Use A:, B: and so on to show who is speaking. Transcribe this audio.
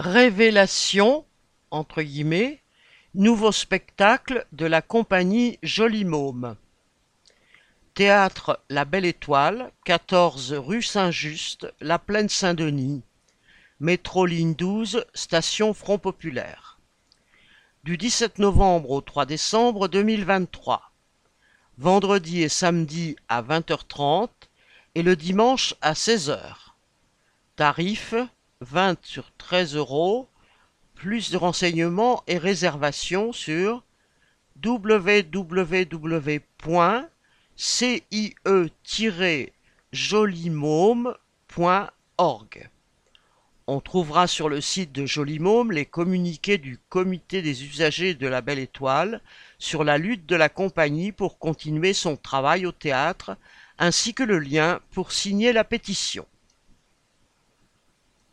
A: Révélation entre guillemets, nouveau spectacle de la compagnie Joli Môme. Théâtre La Belle Étoile, 14 rue Saint-Just, La Plaine Saint-Denis. Métro ligne 12, station Front Populaire. Du 17 novembre au 3 décembre 2023. Vendredi et samedi à 20h30 et le dimanche à 16h. Tarif 20 sur 13 euros. Plus de renseignements et réservations sur www.cie-jolimôme.org. On trouvera sur le site de Jolimôme les communiqués du comité des usagers de la Belle Étoile sur la lutte de la compagnie pour continuer son travail au théâtre, ainsi que le lien pour signer la pétition.